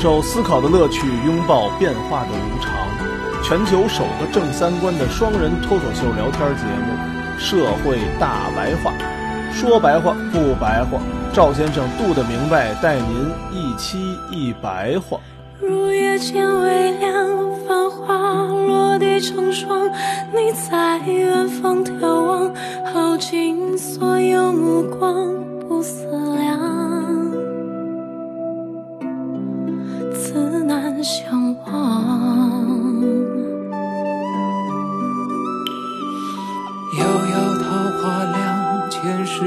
享受思考的乐趣，拥抱变化的无常。全球首个正三观的双人脱口秀聊天节目《社会大白话》，说白话不白话，赵先生度的明白，带您一期一白话。入夜渐微凉，繁花落地成霜。你在远方眺望，耗尽所有目光，相忘。遥遥桃花凉，前世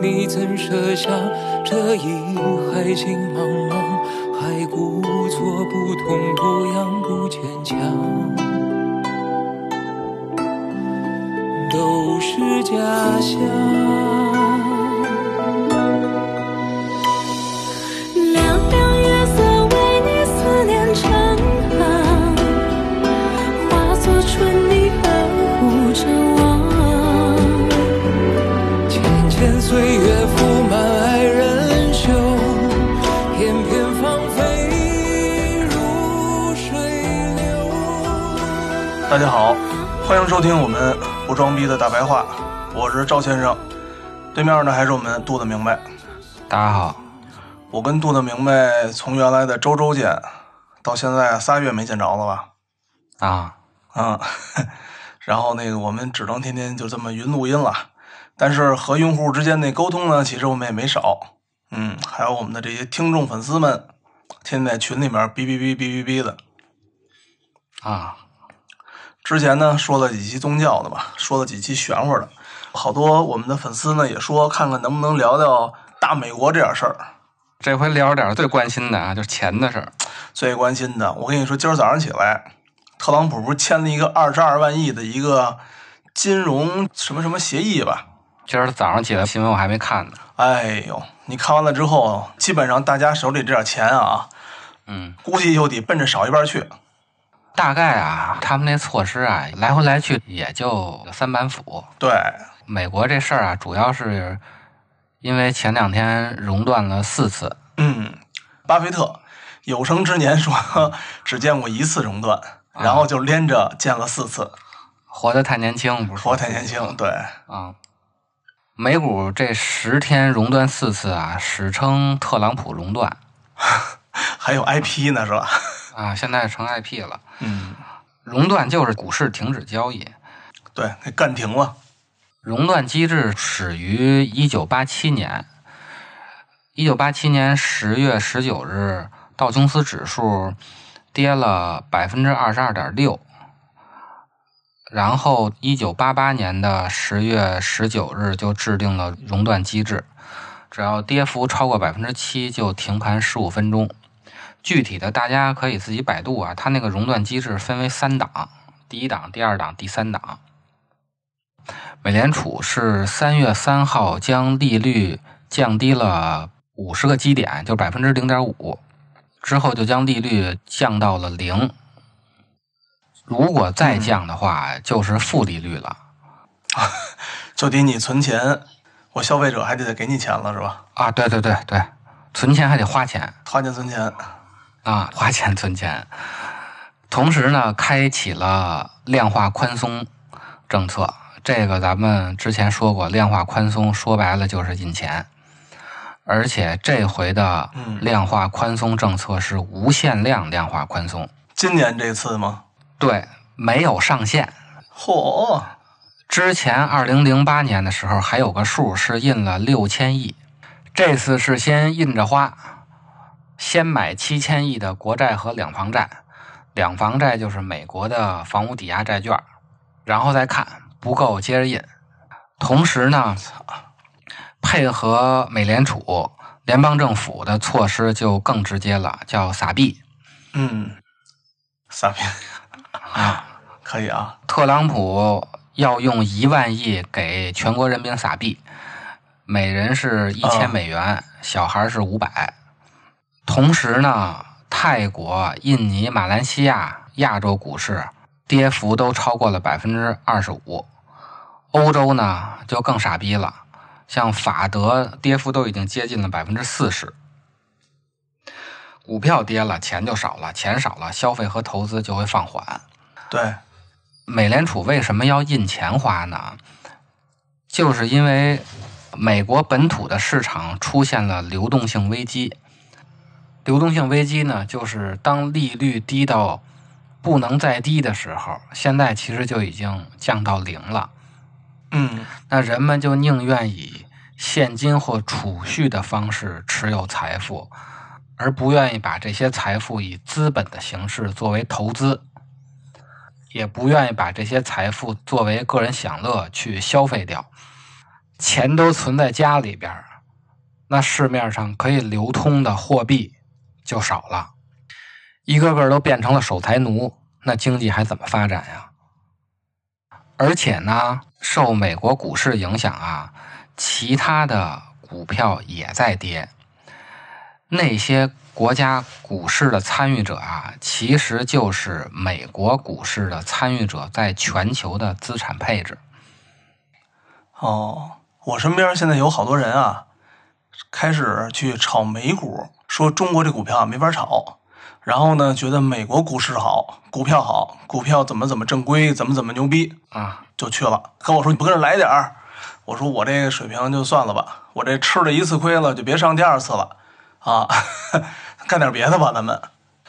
你怎舍下？这一海情茫茫。还故作不痛不痒不坚强，都是假象。大家好，欢迎收听我们不装逼的大白话，我是赵先生，对面呢还是我们杜的明白。大家好，我跟杜的明白从原来的周周见，到现在仨月没见着了吧？啊，啊，然后那个我们只能天天就这么云录音了，但是和用户之间那沟通呢，其实我们也没少。嗯，还有我们的这些听众粉丝们，天天在群里面哔哔哔哔哔哔的。啊，之前呢说了几期宗教的吧，说了几期玄乎的，好多我们的粉丝呢也说看看能不能聊聊大美国这点事儿。这回聊点最关心的啊，就是钱的事儿。最关心的，我跟你说，今儿早上起来，特朗普不是签了一个二十二万亿的一个金融什么什么协议吧？今儿早上起来新闻我还没看呢。哎呦，你看完了之后，基本上大家手里这点钱啊，嗯，估计就得奔着少一半去。大概啊，他们那措施啊，来回来去也就三板斧。对，美国这事儿啊，主要是因为前两天熔断了四次。嗯，巴菲特有生之年说只见过一次熔断，然后就连着见了四次，活得太年轻，不是？活太年轻。对，啊，美股这十天熔断四次啊，史称特朗普熔断 还有 IP 呢，是吧？啊，现在成 IP 了。嗯，熔断就是股市停止交易。对，给干停了。熔断机制始于一九八七年。一九八七年十月十九日，道琼斯指数跌了百分之二十二点六。然后，一九八八年的十月十九日就制定了熔断机制，只要跌幅超过百分之七就停盘十五分钟。具体的大家可以自己百度啊，它那个熔断机制分为三档：第一档、第二档、第三档。美联储是三月三号将利率降低了五十个基点，就百分之零点五，之后就将利率降到了零。如果再降的话，就是负利率了。就得你存钱，我消费者还得给你钱了，是吧？啊，对对对对，存钱还得花钱花钱存钱。啊，花钱存钱。同时呢，开启了量化宽松政策。这个咱们之前说过，量化宽松说白了就是印钱，而且这回的嗯量化宽松政策是无限量量化宽松，今年这次吗？对，没有上限。嚯，之前二零零八年的时候还有个数是印了六千亿，这次是先印着花，先买七千亿的国债和两房债，两房债就是美国的房屋抵押债券，然后再看不够接着印。同时呢，配合美联储、联邦政府的措施就更直接了，叫撒币嗯，撒币啊。可以啊。特朗普要用一万亿给全国人民撒币，每人是一千啊美元，小孩是五百。同时呢，泰国、印尼、马来西亚亚洲股市跌幅都超过了百分之二十五。欧洲呢就更傻逼了，像法德跌幅都已经接近了百分之四十。股票跌了，钱就少了，钱少了，消费和投资就会放缓。对，美联储为什么要印钱花呢？就是因为美国本土的市场出现了流动性危机。流动性危机呢，就是当利率低到不能再低的时候，现在其实就已经降到零了。嗯，那人们就宁愿以现金或储蓄的方式持有财富，而不愿意把这些财富以资本的形式作为投资，也不愿意把这些财富作为个人享乐去消费掉。钱都存在家里边儿，那市面上可以流通的货币就少了，一个个都变成了守财奴，那经济还怎么发展呀？而且呢，受美国股市影响啊，其他的股票也在跌。那些国家股市的参与者啊，其实就是美国股市的参与者在全球的资产配置。哦，我身边现在有好多人啊，开始去炒美股，说中国这股票啊没法炒。然后呢，觉得美国股市好，股票好，股票怎么怎么正规，怎么怎么牛逼，啊，就去了。跟我说你不跟着来点儿，我说我这个水平就算了吧，我这吃了一次亏了，就别上第二次了啊，干点别的吧，咱们。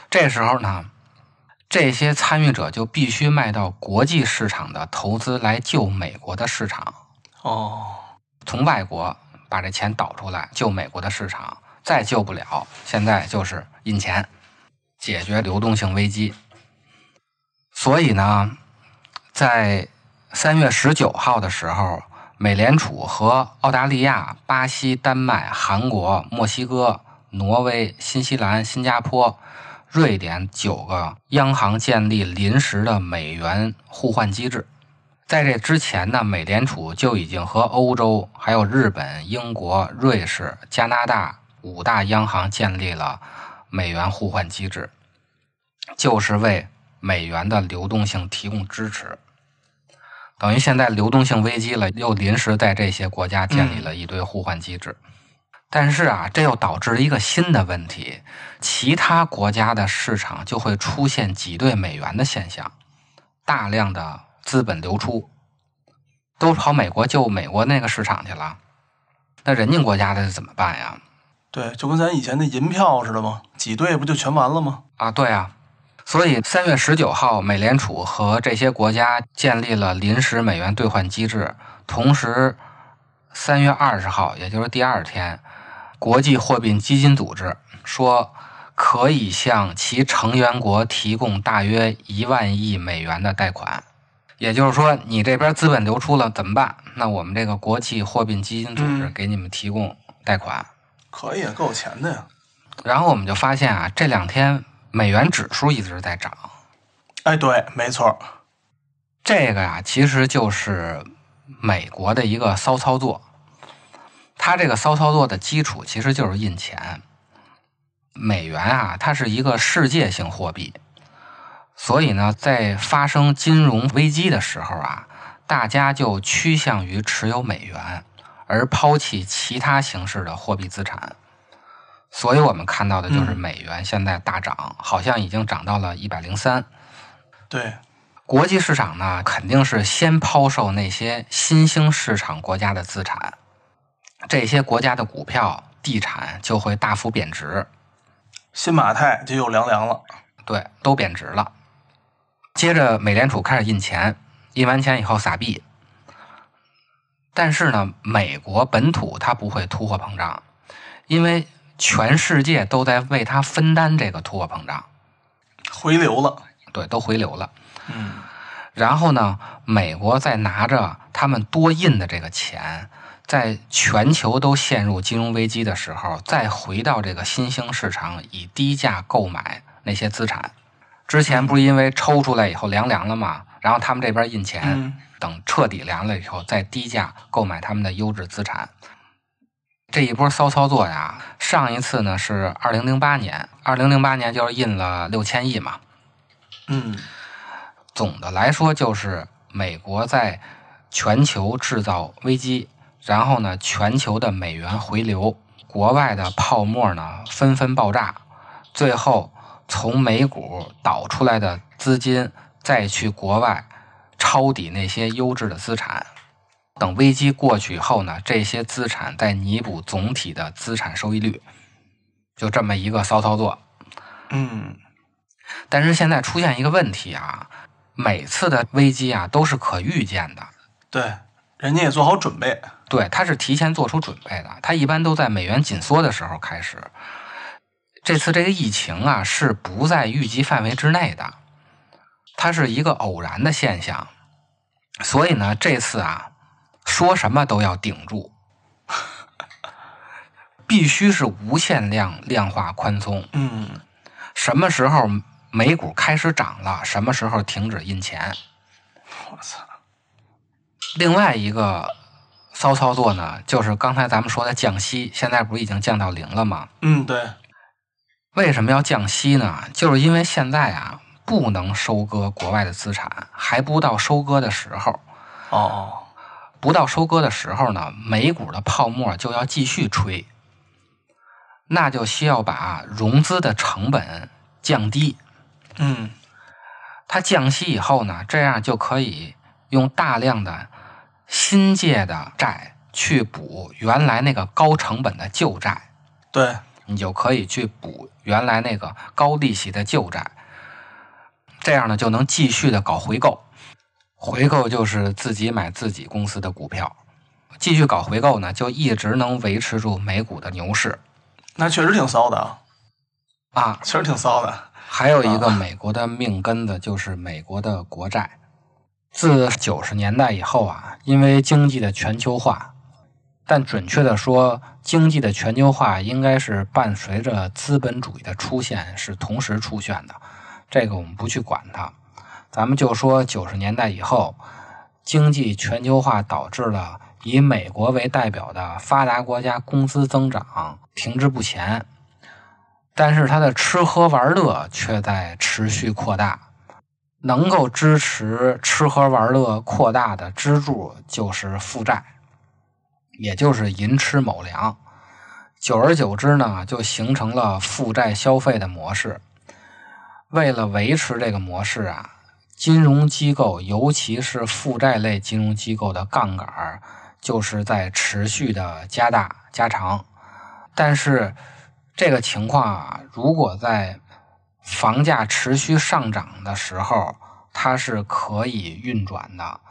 这时候呢，这些参与者就必须卖到国际市场的投资来救美国的市场，哦，从外国把这钱导出来救美国的市场，再救不了，现在就是印钱，解决流动性危机。所以呢，在三月十九号的时候，美联储和澳大利亚、巴西、丹麦、韩国、墨西哥、挪威、新西兰、新加坡、瑞典九个央行建立临时的美元互换机制。在这之前呢，美联储就已经和欧洲、还有日本、英国、瑞士、加拿大五大央行建立了美元互换机制，就是为美元的流动性提供支持。等于现在流动性危机了，又临时在这些国家建立了一堆互换机制。但是啊，这又导致一个新的问题：其他国家的市场就会出现挤兑美元的现象，大量的资本流出，都跑美国救美国那个市场去了。那人家国家的怎么办呀？对，就跟咱以前那银票似的嘛？挤兑不就全完了吗？啊，对啊，所以三月十九号，美联储和这些国家建立了临时美元兑换机制，同时三月二十号，也就是第二天，国际货币基金组织说可以向其成员国提供大约一万亿美元的贷款。也就是说，你这边资本流出了怎么办？那我们这个国际货币基金组织嗯给你们提供贷款。可以啊，够有钱的呀。然后我们就发现啊，这两天美元指数一直在涨。哎，对，没错。这个呀、其实就是美国的一个骚操作。它这个骚操作的基础其实就是印钱。美元啊，它是一个世界性货币，所以呢，在发生金融危机的时候啊，大家就趋向于持有美元，而抛弃其他形式的货币资产。所以我们看到的就是嗯美元现在大涨，好像已经涨到了一百零三。对，国际市场呢，肯定是先抛售那些新兴市场国家的资产，这些国家的股票、地产就会大幅贬值，新马泰就又凉凉了。对，都贬值了。接着，美联储开始印钱，印完钱以后撒币。但是呢，美国本土它不会通货膨胀，因为全世界都在为它分担这个通货膨胀，回流了。对，都回流了。嗯，然后呢，美国再拿着他们多印的这个钱，在全球都陷入金融危机的时候，再回到这个新兴市场，以低价购买那些资产。之前不是因为抽出来以后凉凉了吗？然后他们这边印钱，嗯等彻底凉了以后，再低价购买他们的优质资产。这一波骚操作呀，上一次呢是二零零八年，二零零八年就是印了六千亿嘛。嗯，总的来说，就是美国在全球制造危机，然后呢，全球的美元回流，国外的泡沫呢纷纷爆炸，最后从美股导出来的资金再去国外抄底那些优质的资产。等危机过去以后呢，这些资产再弥补总体的资产收益率，就这么一个骚操作。嗯，但是现在出现一个问题啊，每次的危机啊都是可预见的，对，人家也做好准备。对，他是提前做出准备的，他一般都在美元紧缩的时候开始。这次这个疫情啊是不在预计范围之内的，它是一个偶然的现象，所以呢，这次啊说什么都要顶住，必须是无限量量化宽松。嗯，什么时候美股开始涨了，什么时候停止印钱。我操，另外一个骚操作呢，就是刚才咱们说的降息，现在不是已经降到零了吗？嗯，对，为什么要降息呢？就是因为现在啊，不能收割国外的资产，还不到收割的时候。哦哦，不到收割的时候呢，美股的泡沫就要继续吹，那就需要把融资的成本降低。嗯，它降息以后呢，这样就可以用大量的新借的债去补原来那个高成本的旧债，对，你就可以去补原来那个高利息的旧债，这样呢就能继续的搞回购。回购就是自己买自己公司的股票，继续搞回购呢，就一直能维持住美股的牛市那确实挺骚的啊，啊。确实挺骚的。还有一个美国的命根子就是美国的国债。自九十年代以后啊，因为经济的全球化，但准确的说，经济的全球化应该是伴随着资本主义的出现是同时出现的。这个我们不去管它，咱们就说九十年代以后，经济全球化导致了以美国为代表的发达国家工资增长停滞不前。但是它的吃喝玩乐却在持续扩大。能够支持吃喝玩乐扩大的支柱就是负债，也就是寅吃卯粮。久而久之呢，就形成了负债消费的模式。为了维持这个模式啊，金融机构，尤其是负债类金融机构的杠杆儿，就是在持续的加大加长。但是这个情况啊，如果在房价持续上涨的时候，它是可以运转的。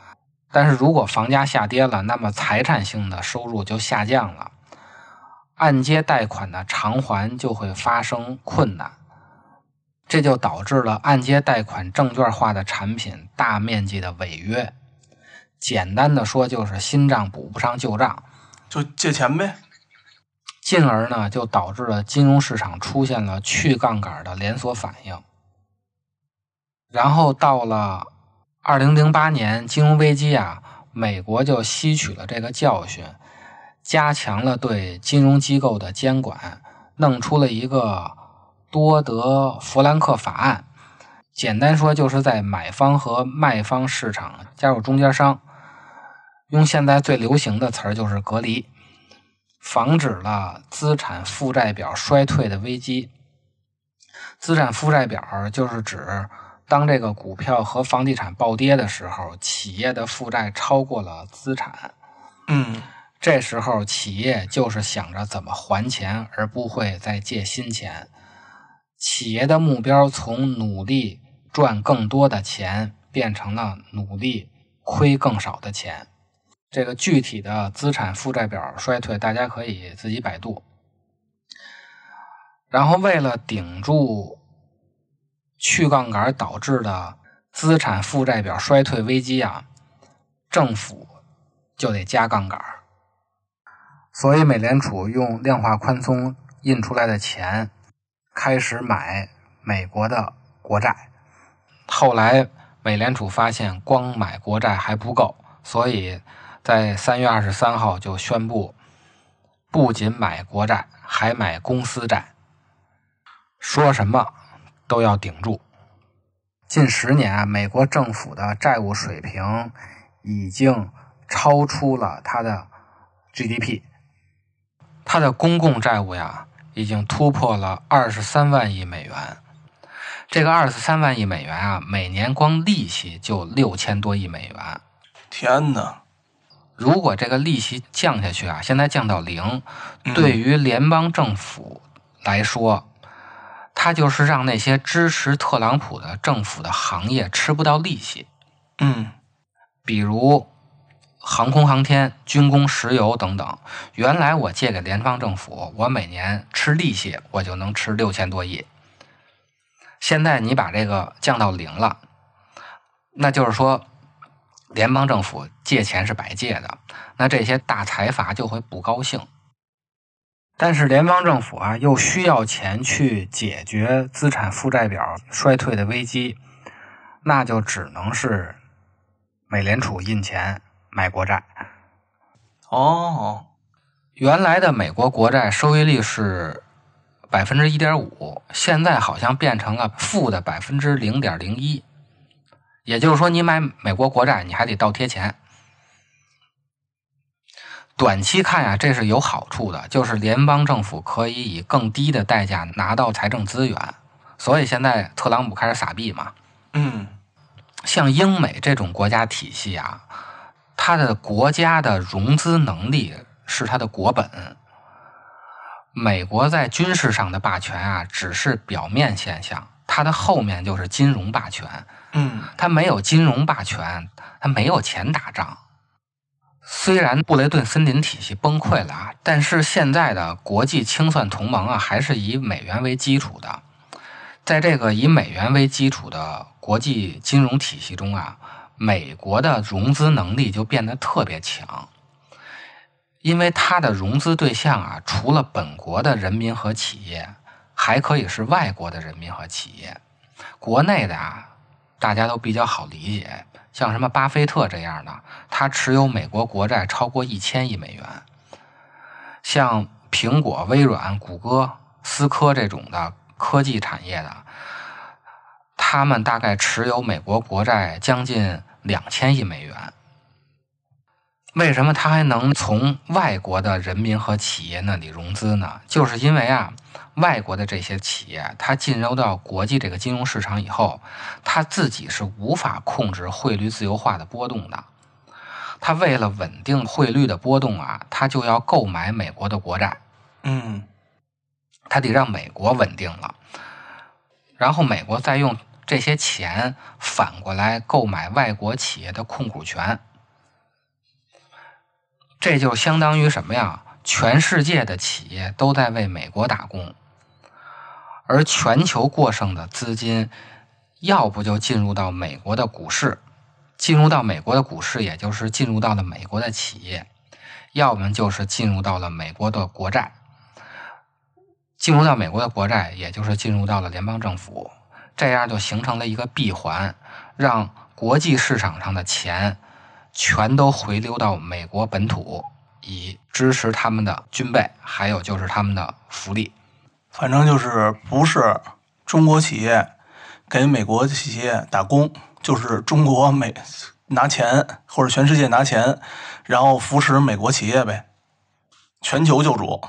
但是如果房价下跌了，那么财产性的收入就下降了，按揭贷款的偿还就会发生困难，这就导致了按揭贷款证券化的产品大面积的违约。简单的说，就是新账补不上旧账。就借钱呗。进而呢，就导致了金融市场出现了去杠杆的连锁反应。然后到了二零零八年金融危机啊，美国就吸取了这个教训，加强了对金融机构的监管，弄出了一个多德弗兰克法案。简单说，就是在买方和卖方市场加入中间商，用现在最流行的词儿就是隔离。防止了资产负债表衰退的危机。资产负债表就是指当这个股票和房地产暴跌的时候，企业的负债超过了资产，嗯，这时候企业就是想着怎么还钱，而不会再借新钱。企业的目标从努力赚更多的钱，变成了努力亏更少的钱。这个具体的资产负债表衰退，大家可以自己百度。然后，为了顶住去杠杆导致的资产负债表衰退危机啊，政府就得加杠杆。所以，美联储用量化宽松印出来的钱，开始买美国的国债。后来，美联储发现光买国债还不够，所以。在三月二十三号就宣布，不仅买国债，还买公司债。说什么都要顶住。近十年，美国政府的债务水平已经超出了它的 GDP，它的公共债务呀，已经突破了二十三万亿美元。这个二十三万亿美元啊，每年光利息就六千多亿美元。天哪！如果这个利息降下去啊，现在降到零，对于联邦政府来说，它就是让那些支持特朗普的政府的行业吃不到利息。嗯比如航空航天、军工、石油等等。原来我借给联邦政府，我每年吃利息，我就能吃六千多亿。现在你把这个降到零了，那就是说，联邦政府借钱是白借的，那这些大财阀就会不高兴。但是联邦政府啊，又需要钱去解决资产负债表衰退的危机，那就只能是美联储印钱买国债。哦，原来的美国国债收益率是百分之一点五，现在好像变成了负的百分之零点零一。也就是说，你买美国国债，你还得倒贴钱。短期看呀，这是有好处的，就是联邦政府可以以更低的代价拿到财政资源。所以现在特朗普开始撒币嘛。嗯像英美这种国家体系啊，它的国家的融资能力是它的国本。美国在军事上的霸权啊，只是表面现象，它的后面就是金融霸权。嗯它没有金融霸权，它没有钱打仗。虽然布雷顿森林体系崩溃了啊，但是现在的国际清算同盟啊，还是以美元为基础的。在这个以美元为基础的国际金融体系中啊，美国的融资能力就变得特别强，因为它的融资对象啊，除了本国的人民和企业，还可以是外国的人民和企业。国内的啊，大家都比较好理解，像什么巴菲特这样的，他持有美国国债超过一千亿美元。像苹果、微软、谷歌、思科这种的科技产业的，他们大概持有美国国债将近两千亿美元。为什么他还能从外国的人民和企业那里融资呢？就是因为啊，外国的这些企业，它进入到国际这个金融市场以后，它自己是无法控制汇率自由化的波动的。它为了稳定汇率的波动啊，它就要购买美国的国债，嗯它得让美国稳定了，然后美国再用这些钱反过来购买外国企业的控股权。这就相当于什么呀？全世界的企业都在为美国打工，而全球过剩的资金，要不就进入到美国的股市，进入到美国的股市，也就是进入到了美国的企业，要么就是进入到了美国的国债，进入到美国的国债，也就是进入到了联邦政府，这样就形成了一个闭环，让国际市场上的钱全都回流到美国本土，以支持他们的军备，还有就是他们的福利。反正就是不是中国企业给美国企业打工，就是中国美拿钱或者全世界拿钱，然后扶持美国企业呗，全球救主。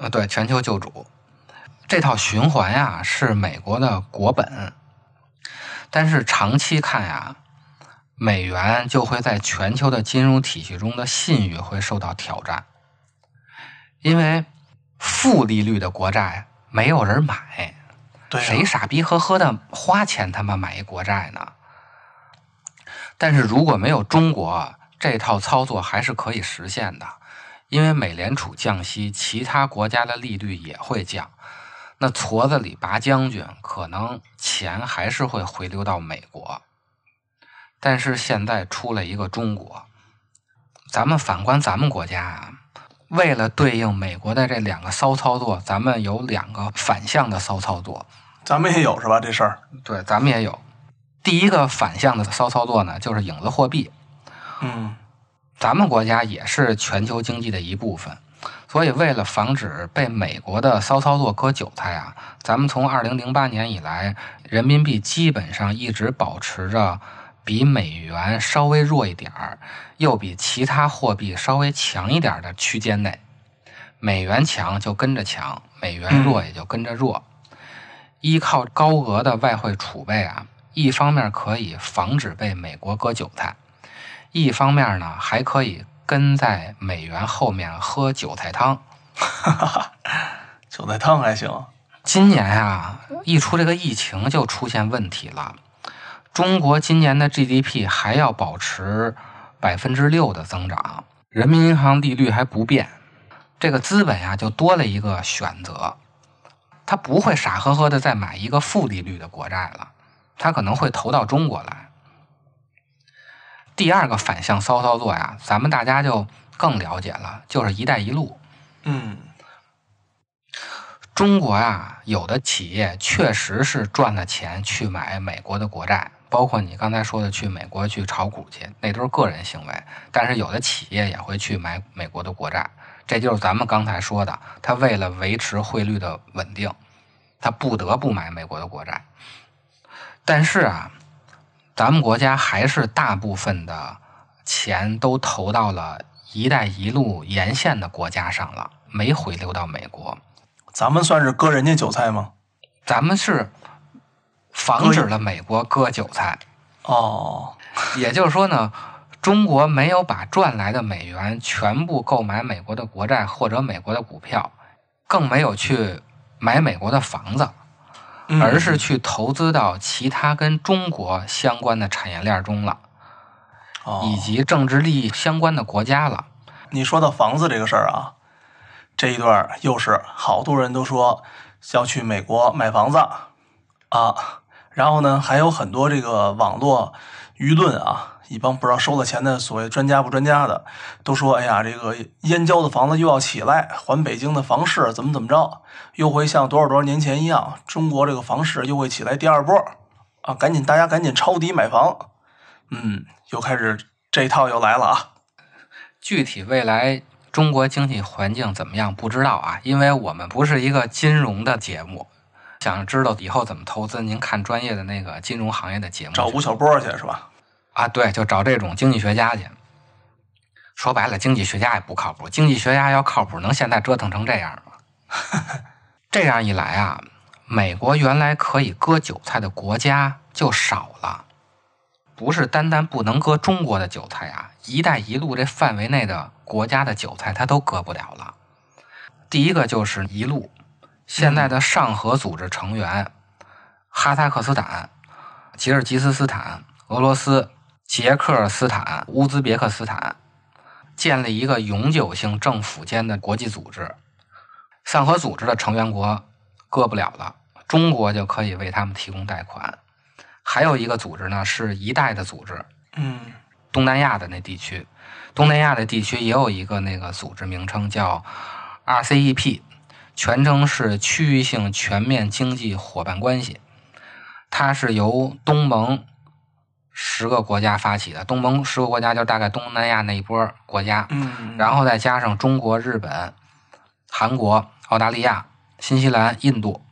呃，对，全球救主这套循环呀是美国的国本，但是长期看呀，美元就会在全球的金融体系中的信誉会受到挑战，因为负利率的国债没有人买，对、啊，谁傻逼呵呵的花钱他妈买一国债呢？但是如果没有中国，这套操作还是可以实现的，因为美联储降息，其他国家的利率也会降。那矬子里拔将军，可能钱还是会回流到美国。但是现在出了一个中国，咱们反观咱们国家啊，为了对应美国的这两个骚操作，咱们有两个反向的骚操作。咱们也有是吧？这事儿，对，咱们也有。第一个反向的骚操作呢，就是影子货币。嗯咱们国家也是全球经济的一部分，所以为了防止被美国的骚操作割韭菜啊，咱们从二零零八年以来，人民币基本上一直保持着比美元稍微弱一点儿，又比其他货币稍微强一点儿的区间内。美元强就跟着强，美元弱也就跟着弱。依靠高额的外汇储备啊，一方面可以防止被美国割韭菜，一方面呢还可以跟在美元后面喝韭菜汤。韭菜汤还行。今年啊，一出这个疫情就出现问题了。中国今年的 GDP 还要保持百分之六的增长，人民银行利率还不变，这个资本呀就多了一个选择，他不会傻呵呵的再买一个负利率的国债了，他可能会投到中国来。第二个反向骚操作呀，咱们大家就更了解了，就是“一带一路”。嗯中国呀，有的企业确实是赚了钱去买美国的国债，包括你刚才说的去美国去炒股去，那都是个人行为。但是有的企业也会去买美国的国债，这就是咱们刚才说的，他为了维持汇率的稳定，他不得不买美国的国债。但是啊，咱们国家还是大部分的钱都投到了“一带一路”沿线的国家上了，没回流到美国。咱们算是割人家韭菜吗？咱们是防止了美国割韭菜，哦，也就是说呢，中国没有把赚来的美元全部购买美国的国债或者美国的股票，更没有去买美国的房子，嗯而是去投资到其他跟中国相关的产业链中了，哦以及政治利益相关的国家了。你说到房子这个事儿啊，这一段又是好多人都说要去美国买房子啊，然后呢，还有很多这个网络舆论啊，一帮不知道收了钱的所谓专家不专家的，都说哎呀，这个燕郊的房子又要起来，还北京的房市怎么怎么着，又会像多少多少年前一样，中国这个房市又会起来第二波啊，赶紧大家赶紧抄底买房，嗯，又开始这一套又来了啊。具体未来中国经济环境怎么样不知道啊，因为我们不是一个金融的节目。想知道以后怎么投资，您看专业的那个金融行业的节目。找吴晓波去是吧？啊，对，就找这种经济学家去。说白了，经济学家也不靠谱。经济学家要靠谱，能现在折腾成这样吗？这样一来啊，美国原来可以割韭菜的国家就少了，不是单单不能割中国的韭菜啊，“一带一路”这范围内的国家的韭菜它都割不了了。第一个就是一路，现在的上合组织成员，哈萨克斯坦、吉尔吉斯斯坦、俄罗斯、捷克斯坦、乌兹别克斯坦建立一个永久性政府间的国际组织。上合组织的成员国割不了了，中国就可以为他们提供贷款。还有一个组织呢，是一带的组织，嗯东南亚的那地区，东南亚的地区也有一个那个组织名称叫 RCEP，全称是区域性全面经济伙伴关系。它是由东盟十个国家发起的，东盟十个国家就大概东南亚那一波国家，嗯，然后再加上中国、日本、韩国、澳大利亚、新西兰、印度，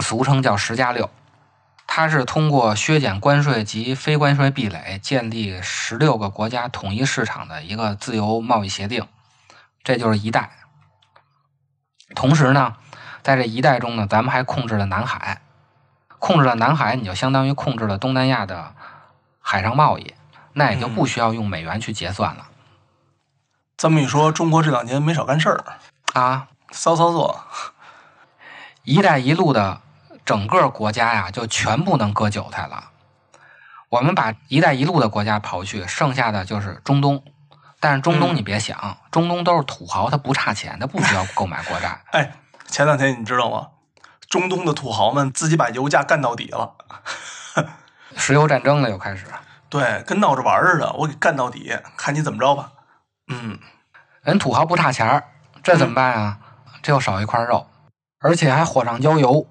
俗称叫“十加六”。它是通过削减关税及非关税壁垒，建立十六个国家统一市场的一个自由贸易协定，这就是一带。同时呢，在这一带中呢，咱们还控制了南海，控制了南海，你就相当于控制了东南亚的海上贸易，那也就不需要用美元去结算了、这么一说，中国这两年没少干事儿，啊。骚操作。一带一路的整个国家呀，就全部能割韭菜了。我们把一带一路的国家刨去，剩下的就是中东。但是中东嗯你别想，中东都是土豪，他不差钱，他不需要购买国债。哎，前两天你知道吗？中东的土豪们自己把油价干到底了，石油战争了又开始，对，跟闹着玩似的，我给干到底，看你怎么着吧。嗯，人土豪不差钱儿，这怎么办啊？这又少一块肉，而且还火上浇油。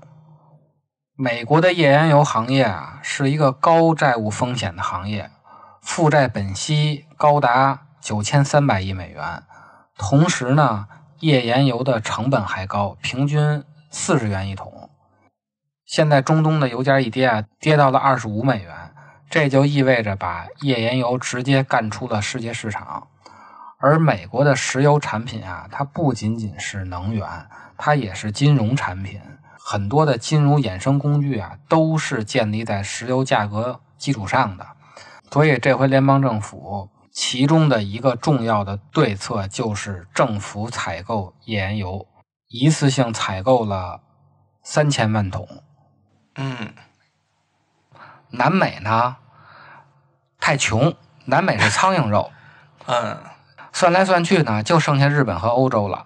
美国的页岩油行业啊，是一个高债务风险的行业，负债本息高达九千三百亿美元。同时呢，页岩油的成本还高，平均四十元一桶。现在中东的油价一跌啊，跌到了二十五美元，这就意味着把页岩油直接干出了世界市场。而美国的石油产品啊，它不仅仅是能源，它也是金融产品。很多的金融衍生工具啊，都是建立在石油价格基础上的。所以这回联邦政府其中的一个重要的对策就是政府采购页岩油，一次性采购了三千万桶。嗯，南美呢太穷，南美是苍蝇肉，嗯，算来算去呢，就剩下日本和欧洲了。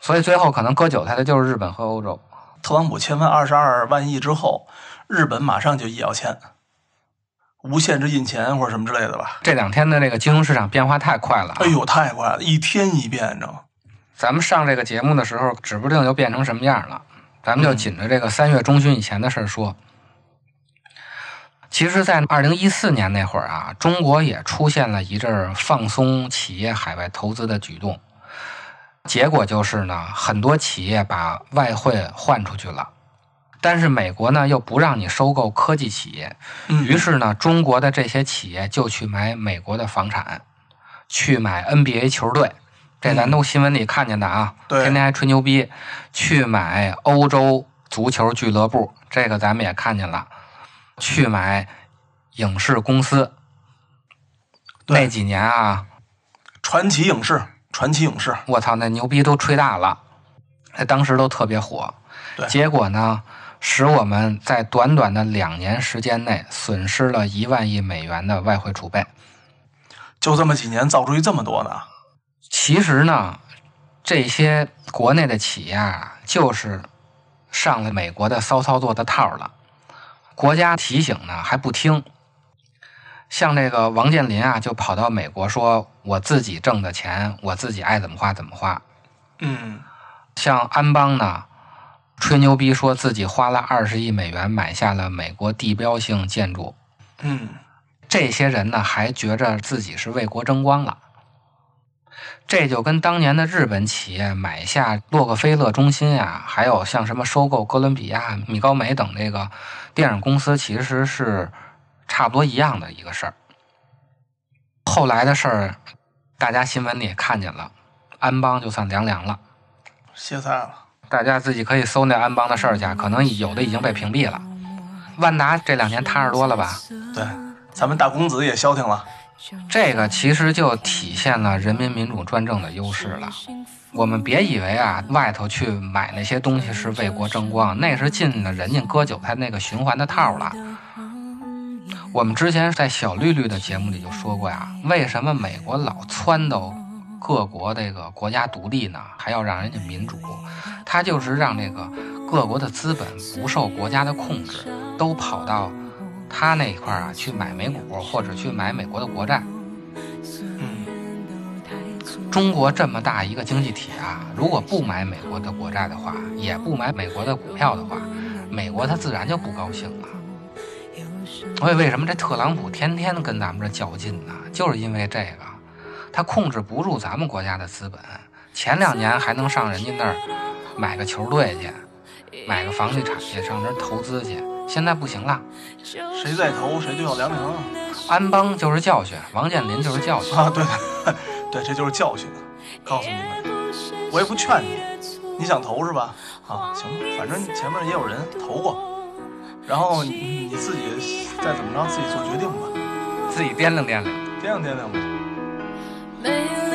所以最后可能割韭菜的就是日本和欧洲。特朗普签完二十二万亿之后，日本马上就也要签，无限制印钱或者什么之类的吧。这两天的这个金融市场变化太快了啊，哎呦，太快了，一天一变，你知道吗？咱们上这个节目的时候，指不定就变成什么样了。咱们就紧着这个三月中旬以前的事儿说。其实，在二零一四年那会儿啊，中国也出现了一阵儿放松企业海外投资的举动，结果就是呢，很多企业把外汇换出去了，但是美国呢又不让你收购科技企业，嗯。于是呢，中国的这些企业就去买美国的房产，去买 NBA 球队，这咱都新闻里看见的啊，对天天还吹牛逼，去买欧洲足球俱乐部，这个咱们也看见了，去买影视公司，那几年啊，传奇影视，传奇影视，我操，那牛逼都吹大了，那当时都特别火。对结果呢，使我们在短短的两年时间内损失了一万亿美元的外汇储备。就这么几年造出去这么多呢。其实呢，这些国内的企业啊，就是上了美国的骚操作的套了。国家提醒呢还不听，像这个王健林啊，就跑到美国说：“我自己挣的钱，我自己爱怎么花怎么花。”嗯，像安邦呢，吹牛逼说自己花了二十亿美元买下了美国地标性建筑，嗯，这些人呢还觉着自己是为国争光了。这就跟当年的日本企业买下洛克菲勒中心呀、还有像什么收购哥伦比亚、米高梅等这个电影公司，其实是差不多一样的一个事儿。后来的事儿，大家新闻里也看见了，安邦就算凉凉了。歇菜了。大家自己可以搜那安邦的事儿去，可能有的已经被屏蔽了。万达这两年踏实多了吧？对，咱们大公子也消停了。这个其实就体现了人民民主专政的优势了。我们别以为啊，外头去买那些东西是为国争光，那是进了人家割韭菜那个循环的套了。我们之前在小绿绿的节目里就说过呀，为什么美国老撺掇各国这个国家独立呢？还要让人家民主？他就是让这个各国的资本不受国家的控制，都跑到他那一块啊去买美股或者去买美国的国债。嗯，中国这么大一个经济体啊，如果不买美国的国债的话，也不买美国的股票的话，美国它自然就不高兴了。所以为什么这特朗普天天跟咱们这较劲呢？就是因为这个，他控制不住咱们国家的资本。前两年还能上人家那儿买个球队去，买个房地产去，上那儿投资去，现在不行了。谁再投谁就要凉凉啊！安邦就是教训，王健林就是教训。啊，对对 对，这就是教训。告诉你们，我也不劝你，你想投是吧？啊，行，反正前面也有人投过，然后你你自己再怎么着自己做决定吧，自己掂量掂量。掂量掂量呗。美丽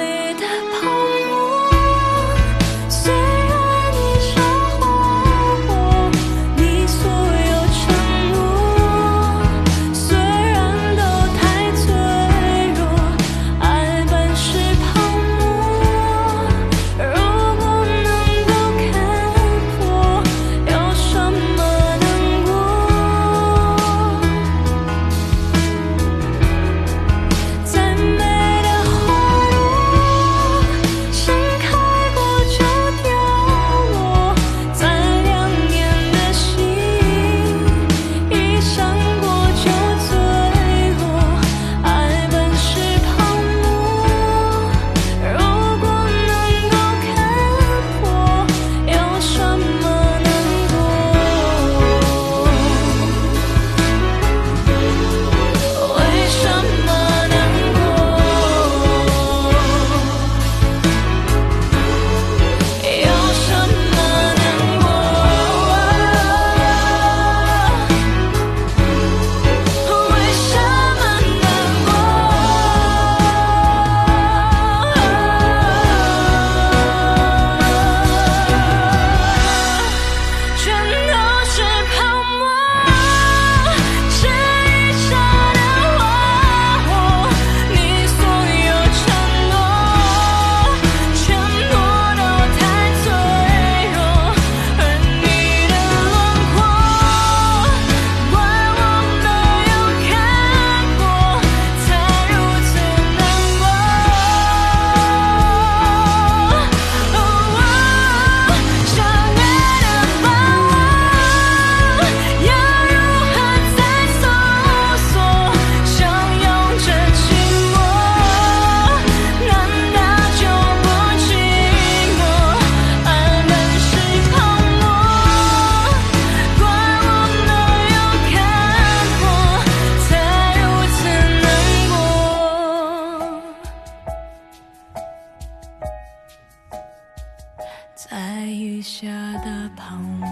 下的泡沫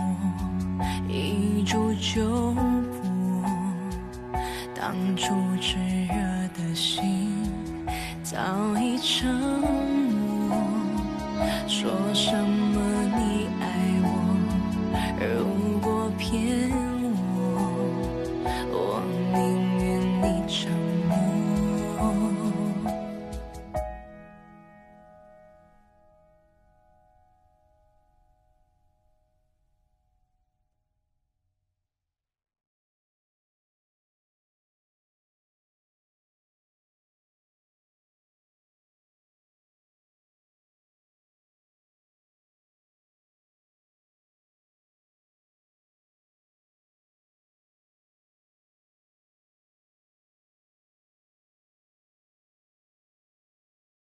一触就破当初只